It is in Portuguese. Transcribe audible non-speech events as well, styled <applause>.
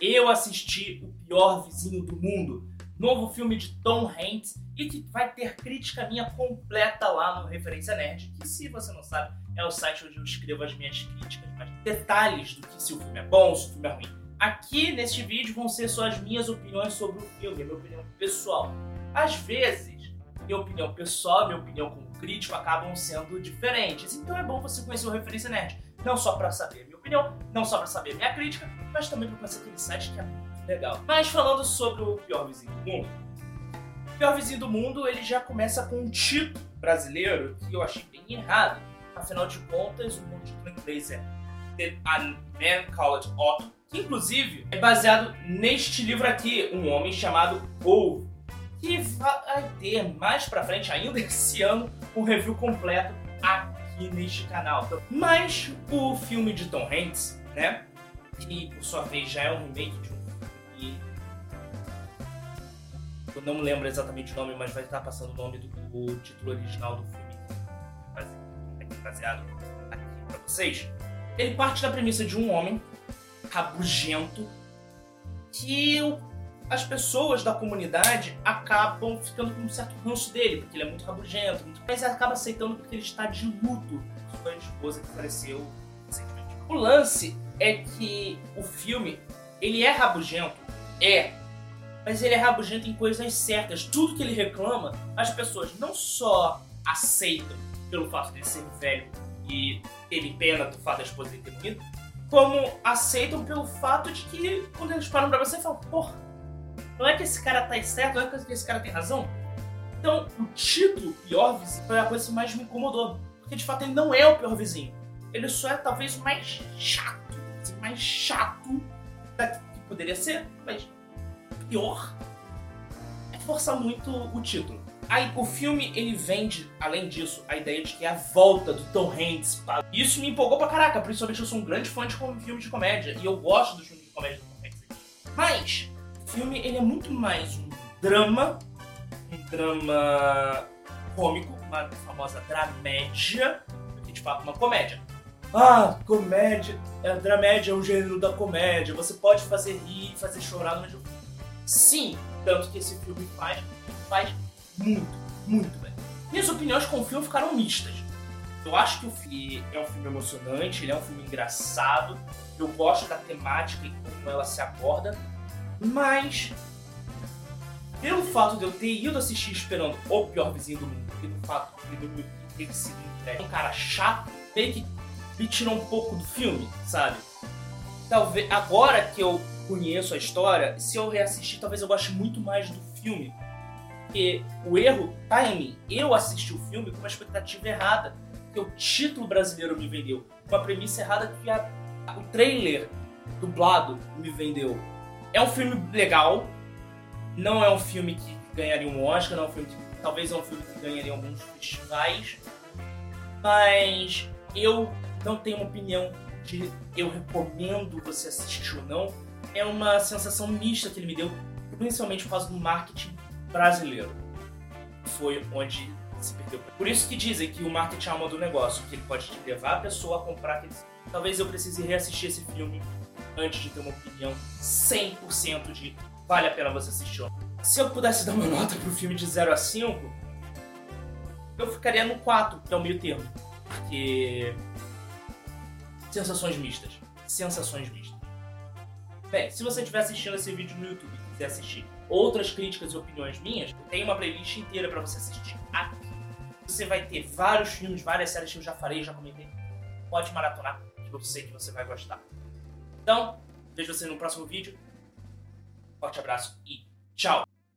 eu assisti O Pior Vizinho do Mundo, novo filme de Tom Hanks e que vai ter crítica minha completa lá no Referência Nerd, que se você não sabe, é o site onde eu escrevo as minhas críticas, mas detalhes do que se o filme é bom, se o filme é ruim. Aqui neste vídeo vão ser só as minhas opiniões sobre o filme, a minha opinião pessoal. Às vezes, minha opinião pessoal, minha opinião como crítico acabam sendo diferentes, então é bom você conhecer o Referência Nerd, não só para saber opinião, não só para saber a minha crítica, mas também para conhecer aquele site que é muito legal. Mas falando sobre o pior vizinho do mundo, o pior vizinho do mundo ele já começa com um título brasileiro que eu achei bem errado. Afinal de contas, o título em inglês é The Man Called Otto, que inclusive é baseado neste livro aqui, Um Homem Chamado Wolf, que vai ter mais pra frente, ainda esse ano, um review completo aqui neste canal. Mas o filme de Tom Hanks, né, que por sua vez já é um remake de um filme eu não me lembro exatamente o nome, mas vai estar passando o nome do, do título original do filme baseado aqui pra vocês. Ele parte da premissa de um homem rabugento que as pessoas da comunidade acabam ficando com um certo ranço dele, porque ele é muito rabugento, muito... mas acaba aceitando porque ele está de luto sua esposa que faleceu recentemente. O lance é que o filme, ele é rabugento, é, mas ele é rabugento em coisas certas. Tudo que ele reclama, as pessoas não só aceitam pelo fato de ele ser velho e terem pena do fato da esposa dele ter morrido, como aceitam pelo fato de que quando eles param pra você, falam, porra, não é que esse cara tá certo, não é que esse cara tem razão. Então, o título Pior Vizinho foi a coisa que mais me incomodou. Porque de fato ele não é o pior vizinho. Ele só é talvez o mais chato. Assim, mais chato que poderia ser, mas pior é forçar muito o título. Aí o filme ele vende, além disso, a ideia de que é a volta do Tom Hanks. Isso me empolgou pra caraca, principalmente eu sou um grande fã de filmes de comédia e eu gosto dos filmes de comédia do Tom Hanks. Mas filme ele é muito mais um drama, um drama cômico, uma famosa dramédia, do que de fato uma comédia. Ah, comédia, é, dramédia é o gênero da comédia, você pode fazer rir, fazer chorar no mesmo. Sim, tanto que esse filme faz, faz muito, muito bem. Minhas opiniões com o filme ficaram mistas. Eu acho que o filme é um filme emocionante, ele é um filme engraçado, eu gosto da temática e como ela se aborda, mas pelo fato de eu ter ido assistir esperando o pior vizinho do mundo, e do fato de eu ter sido um cara chato, meio que me tirou um pouco do filme, sabe? Talvez agora que eu conheço a história, se eu reassistir, talvez eu goste muito mais do filme porque o erro tá em mim. Eu assisti o filme com uma expectativa errada, que o título brasileiro me vendeu. Uma premissa errada que a, o trailer dublado me vendeu. É um filme legal, não é um filme que ganharia um Oscar, não é um filme que, talvez é um filme que ganharia alguns festivais, mas eu não tenho uma opinião de eu recomendo você assistir ou não. É uma sensação mista que ele me deu, principalmente por causa do marketing brasileiro. Foi onde se perdeu. Por isso que dizem que o marketing é alma do negócio, que ele pode te levar a pessoa a comprar aquele. Talvez eu precise reassistir esse filme antes de ter uma opinião 100% de vale a pena você assistir. Se eu pudesse dar uma <laughs> nota pro filme de 0 a 5, eu ficaria no 4, que é o meio termo. Porque. Sensações mistas. Sensações mistas. Bem, se você estiver assistindo esse vídeo no YouTube e quiser assistir outras críticas e opiniões minhas, tem uma playlist inteira para você assistir aqui. Você vai ter vários filmes, várias séries que eu já falei, já comentei. Pode maratonar, que eu sei que você vai gostar. Então, vejo você no próximo vídeo. Forte abraço e tchau!